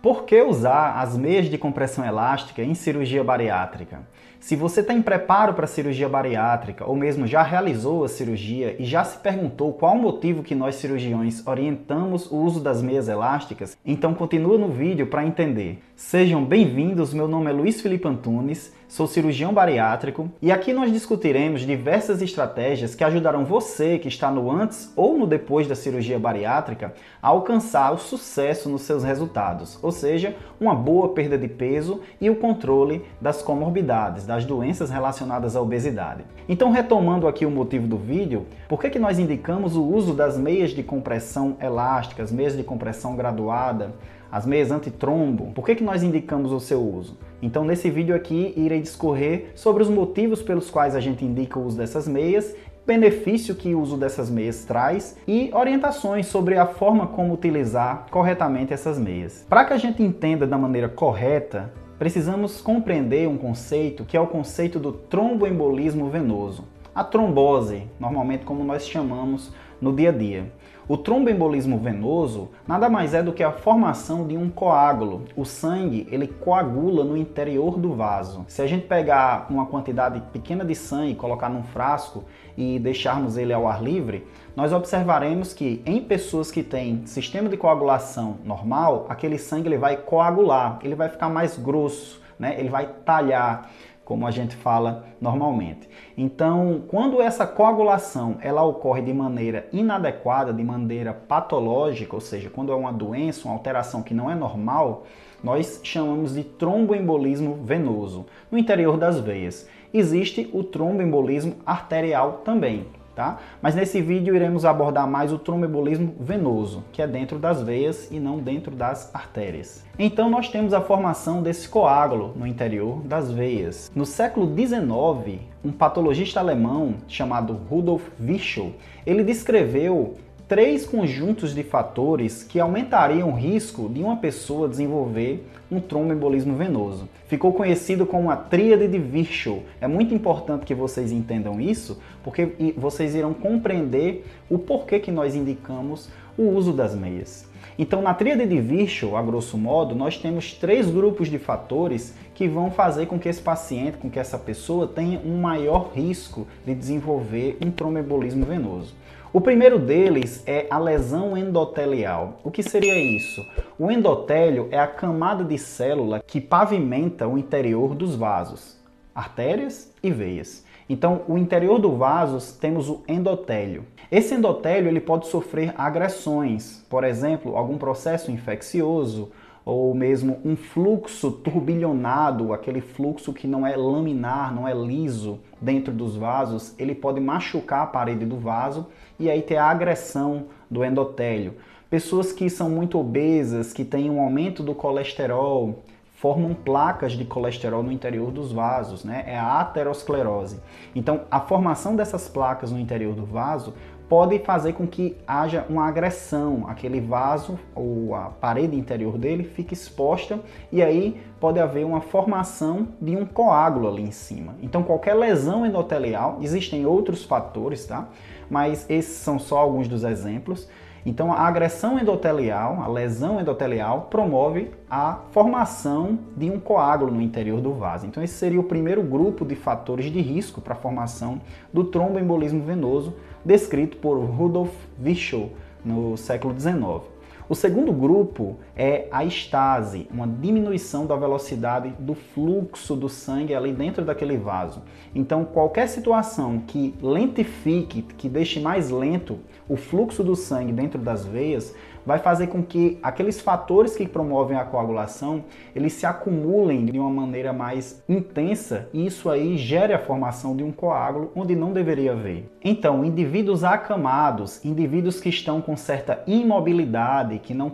Por que usar as meias de compressão elástica em cirurgia bariátrica? Se você está em preparo para cirurgia bariátrica ou mesmo já realizou a cirurgia e já se perguntou qual o motivo que nós cirurgiões orientamos o uso das meias elásticas, então continua no vídeo para entender. Sejam bem-vindos, meu nome é Luiz Felipe Antunes, sou cirurgião bariátrico e aqui nós discutiremos diversas estratégias que ajudarão você que está no antes ou no depois da cirurgia bariátrica a alcançar o sucesso nos seus resultados, ou seja, uma boa perda de peso e o controle das comorbidades, das doenças relacionadas à obesidade. Então, retomando aqui o motivo do vídeo, por que, que nós indicamos o uso das meias de compressão elásticas, meias de compressão graduada, as meias antitrombo, por que, que nós indicamos o seu uso? Então, nesse vídeo aqui, irei discorrer sobre os motivos pelos quais a gente indica o uso dessas meias benefício que o uso dessas meias traz e orientações sobre a forma como utilizar corretamente essas meias. Para que a gente entenda da maneira correta, precisamos compreender um conceito que é o conceito do tromboembolismo venoso. A trombose, normalmente como nós chamamos no dia a dia. O tromboembolismo venoso nada mais é do que a formação de um coágulo. O sangue, ele coagula no interior do vaso. Se a gente pegar uma quantidade pequena de sangue, colocar num frasco e deixarmos ele ao ar livre, nós observaremos que em pessoas que têm sistema de coagulação normal, aquele sangue ele vai coagular, ele vai ficar mais grosso, né? Ele vai talhar como a gente fala normalmente. Então, quando essa coagulação ela ocorre de maneira inadequada, de maneira patológica, ou seja, quando é uma doença, uma alteração que não é normal, nós chamamos de tromboembolismo venoso no interior das veias. Existe o tromboembolismo arterial também, tá? Mas nesse vídeo iremos abordar mais o tromboembolismo venoso, que é dentro das veias e não dentro das artérias. Então nós temos a formação desse coágulo no interior das veias. No século XIX, um patologista alemão chamado Rudolf Virchow, ele descreveu três conjuntos de fatores que aumentariam o risco de uma pessoa desenvolver um tromboembolismo venoso. Ficou conhecido como a tríade de Virchow. É muito importante que vocês entendam isso, porque vocês irão compreender o porquê que nós indicamos o uso das meias. Então, na tríade de Virchow, a grosso modo, nós temos três grupos de fatores que vão fazer com que esse paciente, com que essa pessoa tenha um maior risco de desenvolver um tromboembolismo venoso. O primeiro deles é a lesão endotelial. O que seria isso? O endotélio é a camada de célula que pavimenta o interior dos vasos, artérias e veias. Então, o interior do vaso temos o endotélio. Esse endotélio ele pode sofrer agressões, por exemplo, algum processo infeccioso ou mesmo um fluxo turbilhonado, aquele fluxo que não é laminar, não é liso dentro dos vasos, ele pode machucar a parede do vaso e aí ter a agressão do endotélio. Pessoas que são muito obesas, que têm um aumento do colesterol, formam placas de colesterol no interior dos vasos, né? É a aterosclerose. Então, a formação dessas placas no interior do vaso pode fazer com que haja uma agressão, aquele vaso ou a parede interior dele fique exposta e aí pode haver uma formação de um coágulo ali em cima. Então qualquer lesão endotelial, existem outros fatores, tá? Mas esses são só alguns dos exemplos. Então, a agressão endotelial, a lesão endotelial, promove a formação de um coágulo no interior do vaso. Então, esse seria o primeiro grupo de fatores de risco para a formação do tromboembolismo venoso, descrito por Rudolf Virchow no século XIX. O segundo grupo é a estase, uma diminuição da velocidade do fluxo do sangue ali dentro daquele vaso. Então, qualquer situação que lentifique, que deixe mais lento o fluxo do sangue dentro das veias, vai fazer com que aqueles fatores que promovem a coagulação, eles se acumulem de uma maneira mais intensa e isso aí gere a formação de um coágulo onde não deveria haver. Então, indivíduos acamados, indivíduos que estão com certa imobilidade, que não,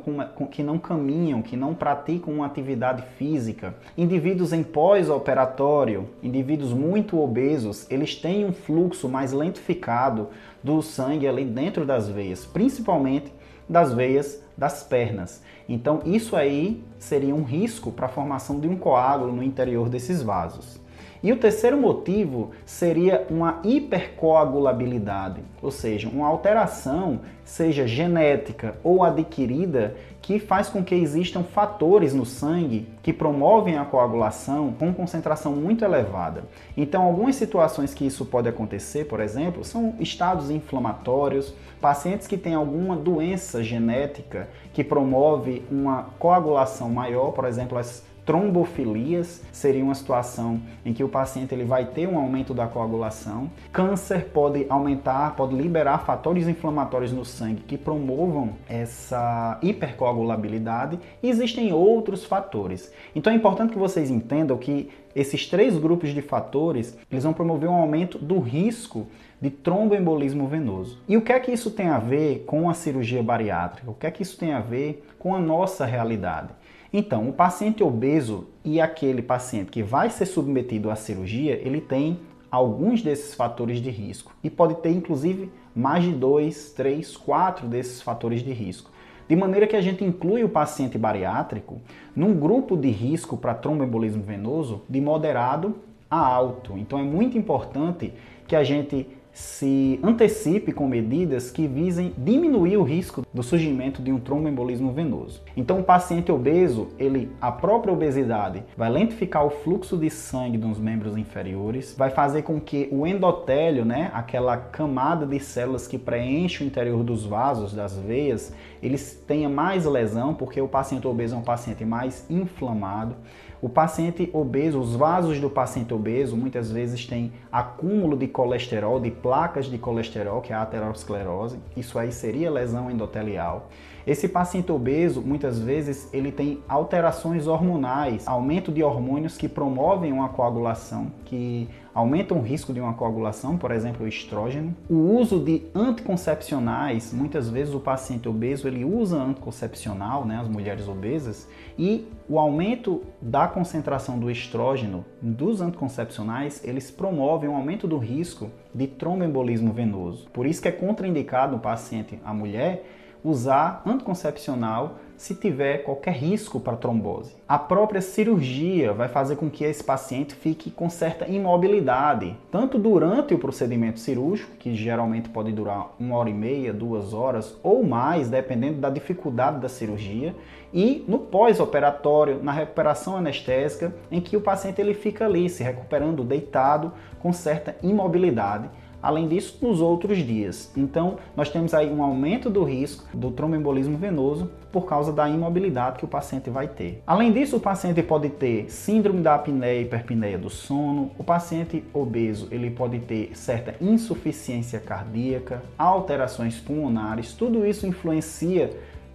que não caminham, que não praticam uma atividade física, indivíduos em pós-operatório, indivíduos muito obesos, eles têm um fluxo mais lentificado do sangue ali dentro das veias, principalmente das veias das pernas. Então, isso aí seria um risco para a formação de um coágulo no interior desses vasos. E o terceiro motivo seria uma hipercoagulabilidade, ou seja, uma alteração, seja genética ou adquirida, que faz com que existam fatores no sangue que promovem a coagulação com concentração muito elevada. Então, algumas situações que isso pode acontecer, por exemplo, são estados inflamatórios, pacientes que têm alguma doença genética que promove uma coagulação maior, por exemplo, as Trombofilias seria uma situação em que o paciente ele vai ter um aumento da coagulação. Câncer pode aumentar, pode liberar fatores inflamatórios no sangue que promovam essa hipercoagulabilidade. E existem outros fatores. Então é importante que vocês entendam que esses três grupos de fatores eles vão promover um aumento do risco de tromboembolismo venoso. E o que é que isso tem a ver com a cirurgia bariátrica? O que é que isso tem a ver com a nossa realidade? Então, o paciente obeso e aquele paciente que vai ser submetido à cirurgia, ele tem alguns desses fatores de risco e pode ter inclusive mais de dois, três, quatro desses fatores de risco. De maneira que a gente inclui o paciente bariátrico num grupo de risco para tromboembolismo venoso de moderado a alto. Então é muito importante que a gente se antecipe com medidas que visem diminuir o risco do surgimento de um tromboembolismo venoso. Então, o paciente obeso, ele, a própria obesidade vai lentificar o fluxo de sangue dos membros inferiores, vai fazer com que o endotélio, né, aquela camada de células que preenche o interior dos vasos, das veias, eles tenha mais lesão, porque o paciente obeso é um paciente mais inflamado. O paciente obeso, os vasos do paciente obeso muitas vezes têm acúmulo de colesterol, de placas de colesterol, que é a aterosclerose. Isso aí seria lesão endotelial. Esse paciente obeso, muitas vezes, ele tem alterações hormonais, aumento de hormônios que promovem uma coagulação, que aumentam o risco de uma coagulação, por exemplo, o estrógeno. O uso de anticoncepcionais, muitas vezes o paciente obeso ele usa anticoncepcional, né, as mulheres obesas, e o aumento da concentração do estrógeno dos anticoncepcionais, eles promovem um aumento do risco de tromboembolismo venoso. Por isso que é contraindicado no paciente, a mulher, usar anticoncepcional se tiver qualquer risco para trombose. A própria cirurgia vai fazer com que esse paciente fique com certa imobilidade, tanto durante o procedimento cirúrgico, que geralmente pode durar uma hora e meia, duas horas ou mais, dependendo da dificuldade da cirurgia, e no pós-operatório, na recuperação anestésica, em que o paciente ele fica ali se recuperando deitado com certa imobilidade além disso nos outros dias. Então, nós temos aí um aumento do risco do tromboembolismo venoso por causa da imobilidade que o paciente vai ter. Além disso, o paciente pode ter síndrome da apneia e hiperpneia do sono, o paciente obeso, ele pode ter certa insuficiência cardíaca, alterações pulmonares, tudo isso influencia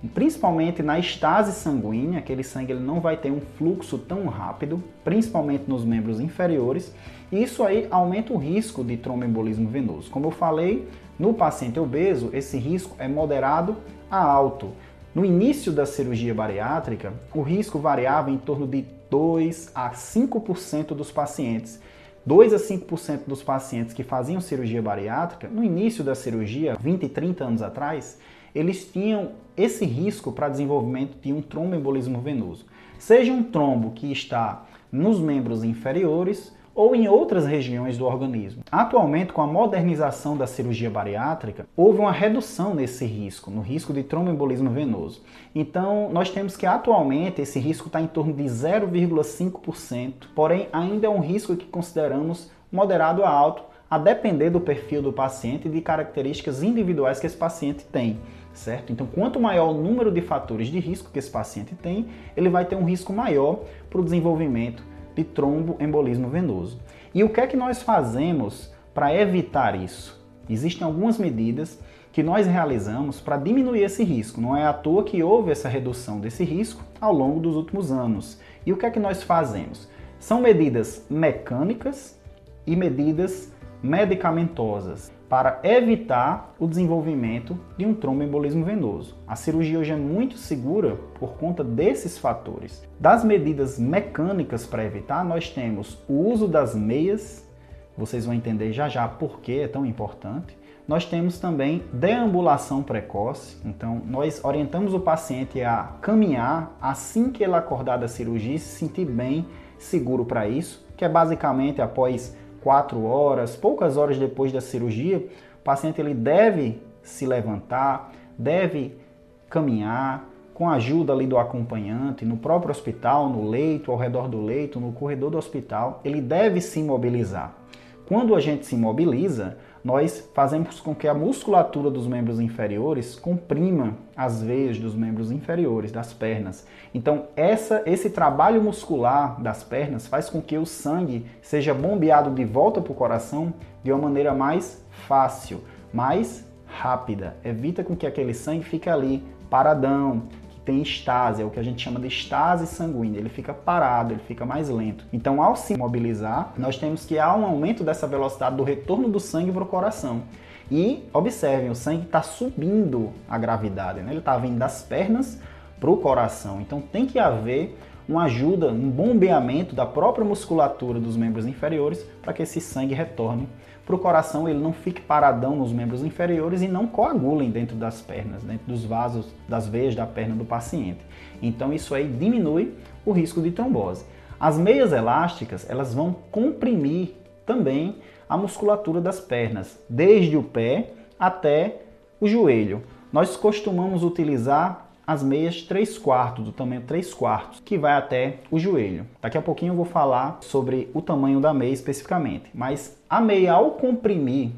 principalmente na estase sanguínea, aquele sangue ele não vai ter um fluxo tão rápido, principalmente nos membros inferiores, e isso aí aumenta o risco de tromboembolismo venoso. Como eu falei, no paciente obeso, esse risco é moderado a alto. No início da cirurgia bariátrica, o risco variava em torno de 2 a 5% dos pacientes. 2 a 5% dos pacientes que faziam cirurgia bariátrica, no início da cirurgia, 20 e 30 anos atrás, eles tinham esse risco para desenvolvimento de um tromboembolismo venoso. Seja um trombo que está nos membros inferiores ou em outras regiões do organismo. Atualmente, com a modernização da cirurgia bariátrica, houve uma redução nesse risco, no risco de tromboembolismo venoso. Então, nós temos que atualmente esse risco está em torno de 0,5%, porém ainda é um risco que consideramos moderado a alto, a depender do perfil do paciente e de características individuais que esse paciente tem certo? Então, quanto maior o número de fatores de risco que esse paciente tem, ele vai ter um risco maior para o desenvolvimento de tromboembolismo venoso. E o que é que nós fazemos para evitar isso? Existem algumas medidas que nós realizamos para diminuir esse risco. Não é à toa que houve essa redução desse risco ao longo dos últimos anos. E o que é que nós fazemos? São medidas mecânicas e medidas medicamentosas para evitar o desenvolvimento de um tromboembolismo venoso. A cirurgia hoje é muito segura por conta desses fatores. Das medidas mecânicas para evitar, nós temos o uso das meias, vocês vão entender já já por que é tão importante. Nós temos também deambulação precoce, então nós orientamos o paciente a caminhar assim que ele acordar da cirurgia e se sentir bem, seguro para isso, que é basicamente após quatro horas, poucas horas depois da cirurgia, o paciente ele deve se levantar, deve caminhar, com a ajuda ali do acompanhante, no próprio hospital, no leito, ao redor do leito, no corredor do hospital, ele deve se mobilizar. Quando a gente se mobiliza, nós fazemos com que a musculatura dos membros inferiores comprima as veias dos membros inferiores, das pernas. Então, essa, esse trabalho muscular das pernas faz com que o sangue seja bombeado de volta para o coração de uma maneira mais fácil, mais rápida. Evita com que aquele sangue fique ali paradão, tem estase, é o que a gente chama de estase sanguínea, ele fica parado, ele fica mais lento. Então, ao se mobilizar, nós temos que há um aumento dessa velocidade do retorno do sangue para o coração. E observem, o sangue está subindo a gravidade, né? ele está vindo das pernas para o coração. Então tem que haver uma ajuda, um bombeamento da própria musculatura dos membros inferiores para que esse sangue retorne para o coração, ele não fique paradão nos membros inferiores e não coagulem dentro das pernas, dentro dos vasos, das veias da perna do paciente. Então isso aí diminui o risco de trombose. As meias elásticas, elas vão comprimir também a musculatura das pernas, desde o pé até o joelho. Nós costumamos utilizar as meias 3 quartos, do tamanho 3 quartos, que vai até o joelho. Daqui a pouquinho eu vou falar sobre o tamanho da meia especificamente, mas a meia ao comprimir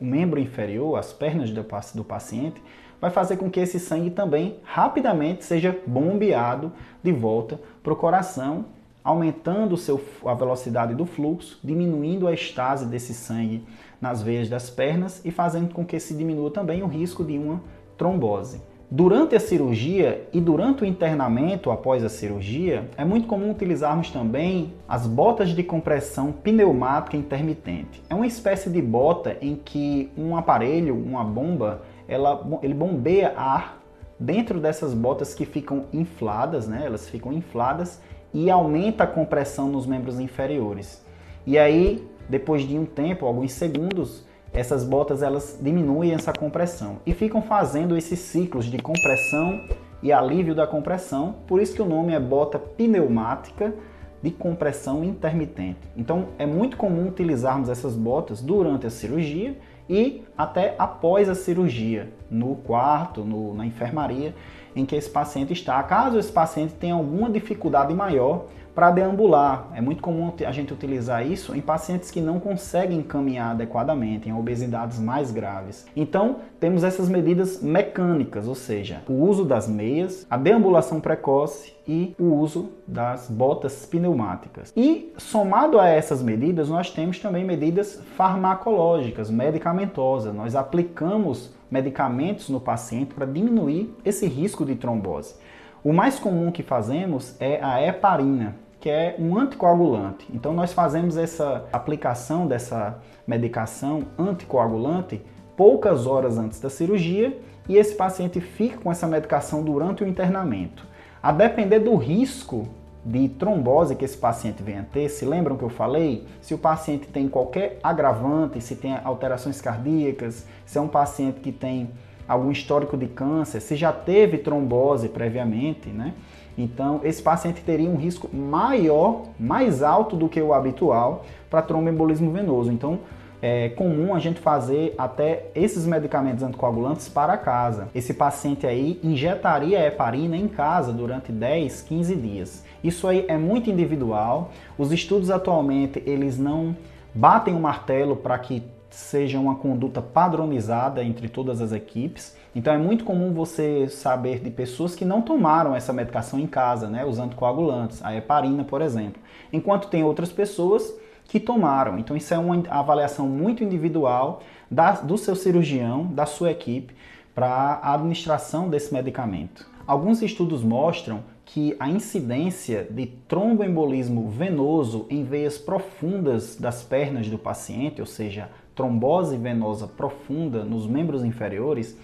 o membro inferior, as pernas do paciente, vai fazer com que esse sangue também rapidamente seja bombeado de volta para o coração, aumentando seu, a velocidade do fluxo, diminuindo a estase desse sangue nas veias das pernas e fazendo com que se diminua também o risco de uma trombose. Durante a cirurgia e durante o internamento após a cirurgia, é muito comum utilizarmos também as botas de compressão pneumática intermitente. É uma espécie de bota em que um aparelho, uma bomba, ela, ele bombeia ar dentro dessas botas que ficam infladas, né? Elas ficam infladas e aumenta a compressão nos membros inferiores. E aí, depois de um tempo, alguns segundos, essas botas elas diminuem essa compressão e ficam fazendo esses ciclos de compressão e alívio da compressão, por isso que o nome é bota pneumática de compressão intermitente. Então é muito comum utilizarmos essas botas durante a cirurgia e até após a cirurgia, no quarto, no, na enfermaria em que esse paciente está. Caso esse paciente tenha alguma dificuldade maior para deambular. É muito comum a gente utilizar isso em pacientes que não conseguem caminhar adequadamente, em obesidades mais graves. Então, temos essas medidas mecânicas, ou seja, o uso das meias, a deambulação precoce e o uso das botas pneumáticas. E somado a essas medidas, nós temos também medidas farmacológicas, medicamentosas. Nós aplicamos medicamentos no paciente para diminuir esse risco de trombose. O mais comum que fazemos é a heparina, que é um anticoagulante. Então nós fazemos essa aplicação dessa medicação anticoagulante poucas horas antes da cirurgia e esse paciente fica com essa medicação durante o internamento. A depender do risco de trombose que esse paciente venha ter, se lembram que eu falei? Se o paciente tem qualquer agravante, se tem alterações cardíacas, se é um paciente que tem algum histórico de câncer, se já teve trombose previamente, né? Então, esse paciente teria um risco maior, mais alto do que o habitual para tromboembolismo venoso. Então, é comum a gente fazer até esses medicamentos anticoagulantes para casa. Esse paciente aí injetaria heparina em casa durante 10, 15 dias. Isso aí é muito individual. Os estudos atualmente, eles não batem o martelo para que seja uma conduta padronizada entre todas as equipes. Então é muito comum você saber de pessoas que não tomaram essa medicação em casa, né, os anticoagulantes, a heparina, por exemplo, enquanto tem outras pessoas que tomaram. Então isso é uma avaliação muito individual da, do seu cirurgião, da sua equipe, para a administração desse medicamento. Alguns estudos mostram que a incidência de tromboembolismo venoso em veias profundas das pernas do paciente, ou seja, trombose venosa profunda nos membros inferiores,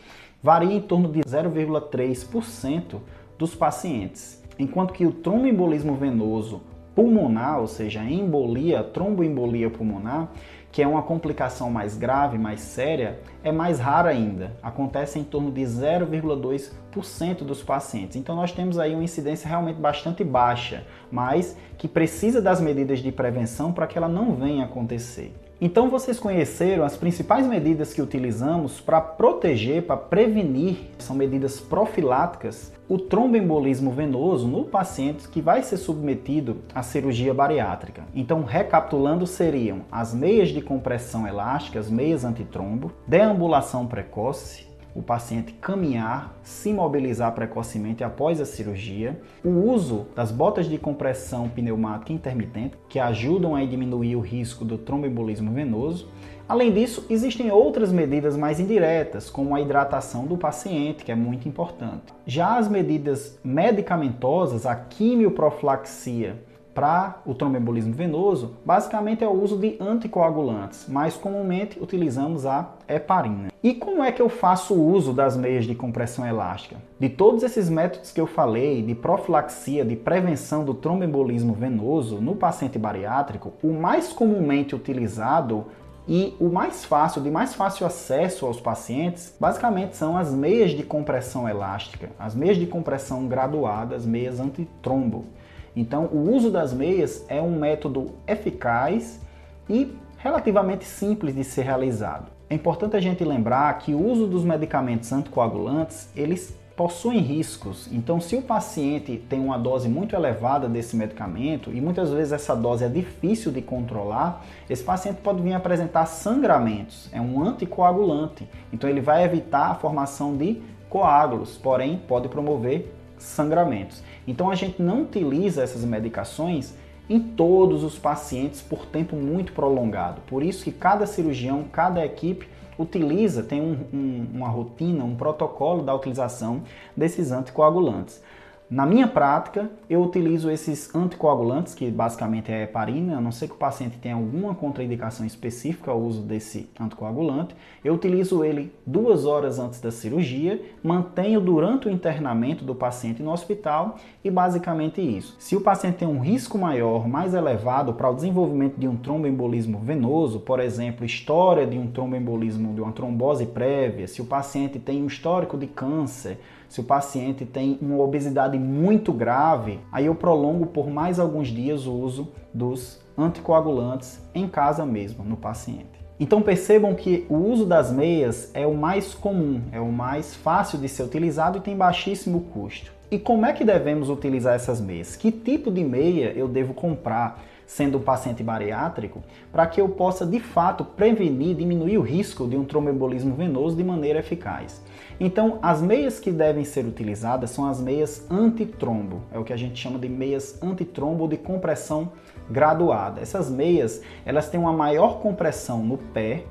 varia em torno de 0,3% dos pacientes, enquanto que o tromboembolismo venoso pulmonar, ou seja, embolia, tromboembolia pulmonar, que é uma complicação mais grave, mais séria, é mais rara ainda. Acontece em torno de 0,2% dos pacientes. Então nós temos aí uma incidência realmente bastante baixa, mas que precisa das medidas de prevenção para que ela não venha acontecer. Então vocês conheceram as principais medidas que utilizamos para proteger, para prevenir, são medidas profiláticas, o tromboembolismo venoso no paciente que vai ser submetido à cirurgia bariátrica. Então, recapitulando, seriam as meias de compressão elástica, as meias antitrombo, deambulação precoce, o paciente caminhar, se mobilizar precocemente após a cirurgia, o uso das botas de compressão pneumática intermitente, que ajudam a diminuir o risco do tromboembolismo venoso. Além disso, existem outras medidas mais indiretas, como a hidratação do paciente, que é muito importante. Já as medidas medicamentosas, a quimioprofilaxia para o tromboembolismo venoso, basicamente é o uso de anticoagulantes. Mais comumente utilizamos a heparina. E como é que eu faço o uso das meias de compressão elástica? De todos esses métodos que eu falei, de profilaxia, de prevenção do tromboembolismo venoso no paciente bariátrico, o mais comumente utilizado e o mais fácil, de mais fácil acesso aos pacientes, basicamente são as meias de compressão elástica, as meias de compressão graduadas, meias antitrombo. Então, o uso das meias é um método eficaz e relativamente simples de ser realizado. É importante a gente lembrar que o uso dos medicamentos anticoagulantes, eles possuem riscos. Então, se o paciente tem uma dose muito elevada desse medicamento e muitas vezes essa dose é difícil de controlar, esse paciente pode vir apresentar sangramentos. É um anticoagulante. Então, ele vai evitar a formação de coágulos, porém pode promover sangramentos. Então a gente não utiliza essas medicações em todos os pacientes por tempo muito prolongado. Por isso que cada cirurgião, cada equipe utiliza, tem um, um, uma rotina, um protocolo da utilização desses anticoagulantes. Na minha prática, eu utilizo esses anticoagulantes, que basicamente é heparina, a não ser que o paciente tenha alguma contraindicação específica ao uso desse anticoagulante. Eu utilizo ele duas horas antes da cirurgia, mantenho durante o internamento do paciente no hospital e basicamente isso. Se o paciente tem um risco maior, mais elevado para o desenvolvimento de um tromboembolismo venoso, por exemplo, história de um tromboembolismo, de uma trombose prévia, se o paciente tem um histórico de câncer, se o paciente tem uma obesidade muito grave, aí eu prolongo por mais alguns dias o uso dos anticoagulantes em casa mesmo, no paciente. Então percebam que o uso das meias é o mais comum, é o mais fácil de ser utilizado e tem baixíssimo custo. E como é que devemos utilizar essas meias? Que tipo de meia eu devo comprar? Sendo um paciente bariátrico, para que eu possa de fato prevenir, diminuir o risco de um tromboembolismo venoso de maneira eficaz. Então, as meias que devem ser utilizadas são as meias antitrombo, é o que a gente chama de meias antitrombo de compressão graduada. Essas meias, elas têm uma maior compressão no pé,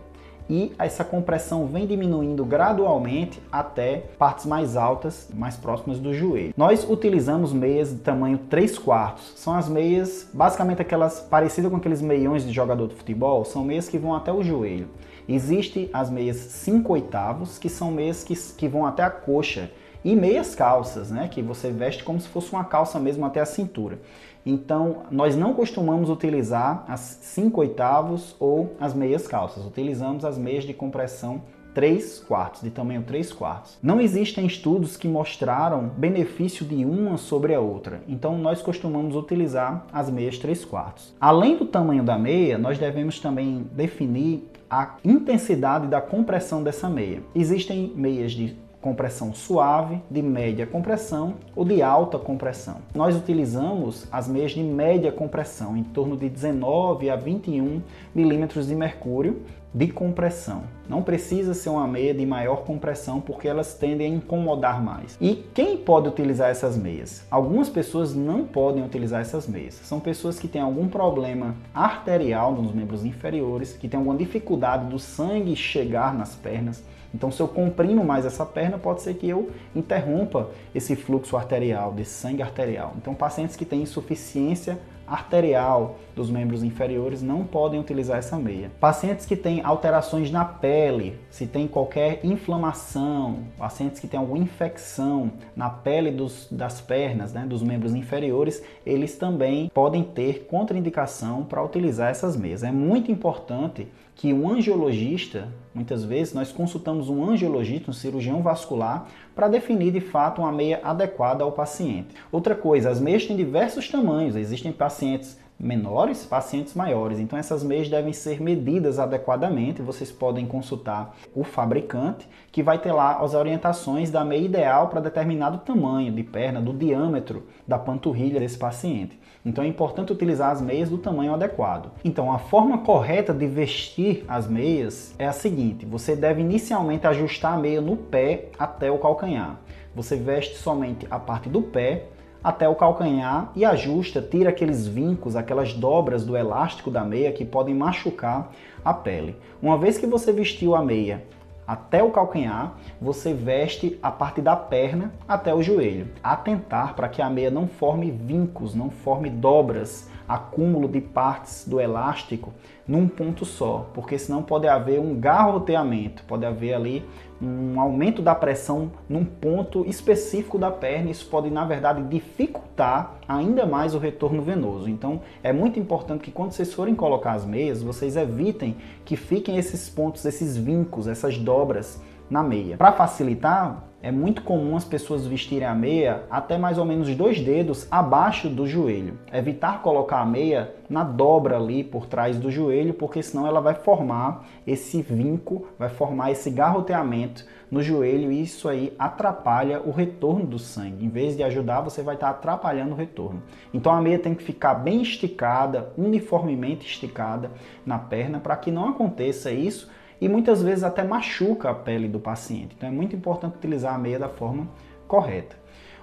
e essa compressão vem diminuindo gradualmente até partes mais altas, mais próximas do joelho. Nós utilizamos meias de tamanho 3 quartos. São as meias, basicamente aquelas parecidas com aqueles meiões de jogador de futebol, são meias que vão até o joelho. Existem as meias 5 oitavos, que são meias que, que vão até a coxa, e meias calças, né, que você veste como se fosse uma calça mesmo até a cintura. Então, nós não costumamos utilizar as 5 oitavos ou as meias calças, utilizamos as meias de compressão 3 quartos, de tamanho 3 quartos. Não existem estudos que mostraram benefício de uma sobre a outra, então nós costumamos utilizar as meias 3 quartos. Além do tamanho da meia, nós devemos também definir a intensidade da compressão dessa meia. Existem meias de compressão suave, de média compressão ou de alta compressão. Nós utilizamos as meias de média compressão, em torno de 19 a 21 milímetros de mercúrio de compressão. Não precisa ser uma meia de maior compressão porque elas tendem a incomodar mais. E quem pode utilizar essas meias? Algumas pessoas não podem utilizar essas meias. São pessoas que têm algum problema arterial nos membros inferiores, que têm alguma dificuldade do sangue chegar nas pernas então, se eu comprimo mais essa perna, pode ser que eu interrompa esse fluxo arterial, desse sangue arterial. Então, pacientes que têm insuficiência arterial dos membros inferiores não podem utilizar essa meia. Pacientes que têm alterações na pele, se tem qualquer inflamação, pacientes que têm alguma infecção na pele dos, das pernas, né, dos membros inferiores, eles também podem ter contraindicação para utilizar essas meias. É muito importante que um angiologista, muitas vezes nós consultamos um angiologista, um cirurgião vascular, para definir de fato uma meia adequada ao paciente. Outra coisa, as meias têm diversos tamanhos, existem pacientes menores, pacientes maiores. Então essas meias devem ser medidas adequadamente. Vocês podem consultar o fabricante, que vai ter lá as orientações da meia ideal para determinado tamanho de perna, do diâmetro da panturrilha desse paciente. Então é importante utilizar as meias do tamanho adequado. Então a forma correta de vestir as meias é a seguinte: você deve inicialmente ajustar a meia no pé até o calcanhar. Você veste somente a parte do pé até o calcanhar e ajusta, tira aqueles vincos, aquelas dobras do elástico da meia que podem machucar a pele. Uma vez que você vestiu a meia até o calcanhar, você veste a parte da perna até o joelho. Atentar para que a meia não forme vincos, não forme dobras, acúmulo de partes do elástico num ponto só, porque senão pode haver um garroteamento, pode haver ali um aumento da pressão num ponto específico da perna, isso pode na verdade dificultar ainda mais o retorno venoso. Então é muito importante que quando vocês forem colocar as meias, vocês evitem que fiquem esses pontos, esses vincos, essas dobras na meia. Para facilitar, é muito comum as pessoas vestirem a meia até mais ou menos dois dedos abaixo do joelho. Evitar colocar a meia na dobra ali por trás do joelho, porque senão ela vai formar esse vinco, vai formar esse garroteamento no joelho e isso aí atrapalha o retorno do sangue. Em vez de ajudar, você vai estar atrapalhando o retorno. Então a meia tem que ficar bem esticada, uniformemente esticada na perna para que não aconteça isso e muitas vezes até machuca a pele do paciente. Então é muito importante utilizar a meia da forma correta.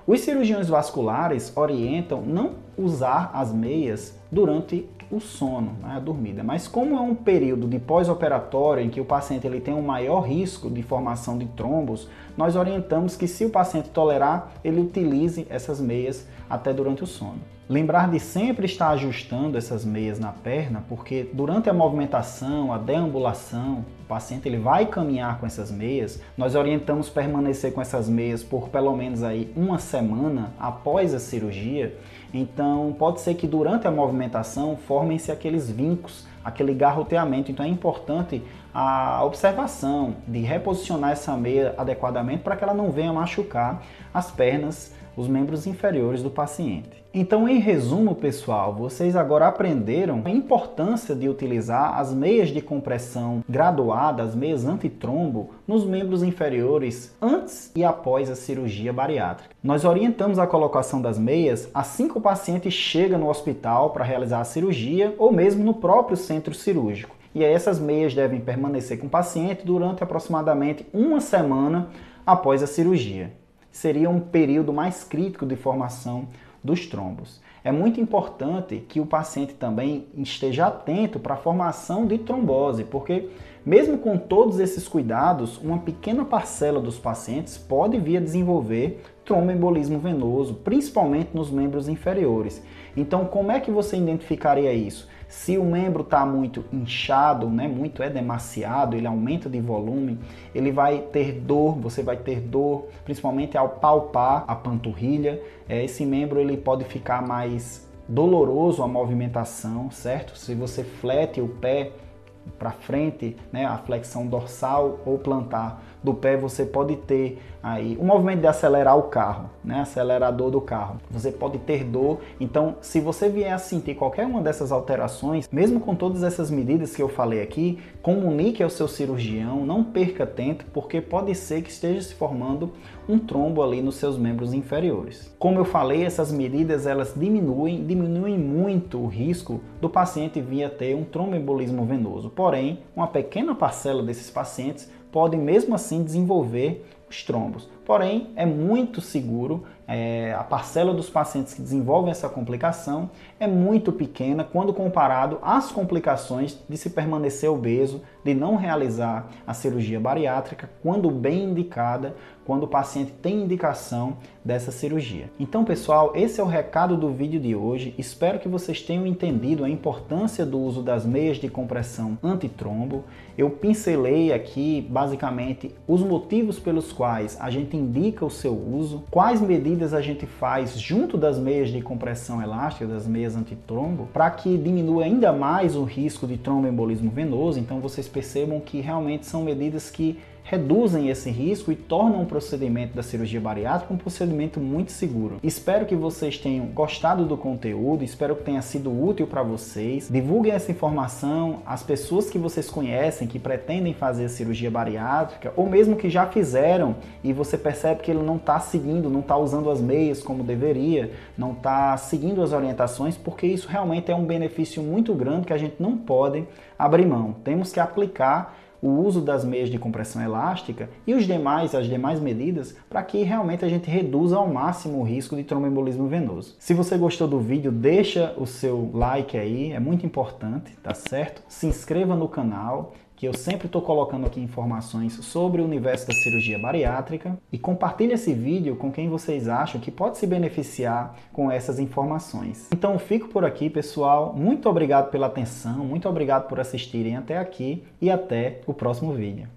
Os cirurgiões vasculares orientam não usar as meias durante o sono, né, a dormida. Mas como é um período de pós-operatório em que o paciente ele tem um maior risco de formação de trombos, nós orientamos que se o paciente tolerar, ele utilize essas meias até durante o sono. Lembrar de sempre estar ajustando essas meias na perna, porque durante a movimentação, a deambulação, o paciente ele vai caminhar com essas meias. Nós orientamos permanecer com essas meias por pelo menos aí uma semana após a cirurgia. Então, pode ser que durante a movimentação formem-se aqueles vincos, aquele garroteamento. Então, é importante a observação de reposicionar essa meia adequadamente para que ela não venha machucar as pernas os membros inferiores do paciente. Então, em resumo, pessoal, vocês agora aprenderam a importância de utilizar as meias de compressão graduadas, as meias antitrombo, nos membros inferiores antes e após a cirurgia bariátrica. Nós orientamos a colocação das meias assim que o paciente chega no hospital para realizar a cirurgia ou mesmo no próprio centro cirúrgico. E essas meias devem permanecer com o paciente durante aproximadamente uma semana após a cirurgia seria um período mais crítico de formação dos trombos. É muito importante que o paciente também esteja atento para a formação de trombose, porque mesmo com todos esses cuidados, uma pequena parcela dos pacientes pode vir a desenvolver tromboembolismo venoso, principalmente nos membros inferiores. Então, como é que você identificaria isso? Se o membro está muito inchado, né, muito é demasiado, ele aumenta de volume, ele vai ter dor, você vai ter dor, principalmente ao palpar a panturrilha. É, esse membro ele pode ficar mais doloroso a movimentação, certo? Se você flete o pé para frente, né, a flexão dorsal ou plantar do pé, você pode ter aí o movimento de acelerar o carro, né, acelerador do carro. Você pode ter dor. Então, se você vier a sentir qualquer uma dessas alterações, mesmo com todas essas medidas que eu falei aqui, comunique ao seu cirurgião, não perca tempo, porque pode ser que esteja se formando um trombo ali nos seus membros inferiores. Como eu falei, essas medidas elas diminuem, diminuem muito o risco do paciente vir a ter um tromboembolismo venoso. Porém, uma pequena parcela desses pacientes podem mesmo assim desenvolver os trombos. Porém é muito seguro é, a parcela dos pacientes que desenvolvem essa complicação é muito pequena quando comparado às complicações de se permanecer obeso, de não realizar a cirurgia bariátrica, quando bem indicada, quando o paciente tem indicação dessa cirurgia. Então, pessoal, esse é o recado do vídeo de hoje. Espero que vocês tenham entendido a importância do uso das meias de compressão antitrombo. Eu pincelei aqui, basicamente, os motivos pelos quais a gente indica o seu uso, quais medidas a gente faz junto das meias de compressão elástica, das meias antitrombo, para que diminua ainda mais o risco de tromboembolismo venoso. Então vocês percebam que realmente são medidas que reduzem esse risco e tornam o procedimento da cirurgia bariátrica um procedimento muito seguro. Espero que vocês tenham gostado do conteúdo, espero que tenha sido útil para vocês. Divulguem essa informação às pessoas que vocês conhecem que pretendem fazer cirurgia bariátrica ou mesmo que já fizeram e você percebe que ele não está seguindo, não está usando as meias como deveria, não está seguindo as orientações, porque isso realmente é um benefício muito grande que a gente não pode abrir mão. Temos que aplicar o uso das meias de compressão elástica e os demais, as demais medidas para que realmente a gente reduza ao máximo o risco de tromboembolismo venoso. Se você gostou do vídeo, deixa o seu like aí, é muito importante, tá certo? Se inscreva no canal que eu sempre estou colocando aqui informações sobre o universo da cirurgia bariátrica e compartilhe esse vídeo com quem vocês acham que pode se beneficiar com essas informações. Então fico por aqui, pessoal. Muito obrigado pela atenção, muito obrigado por assistirem até aqui e até o próximo vídeo.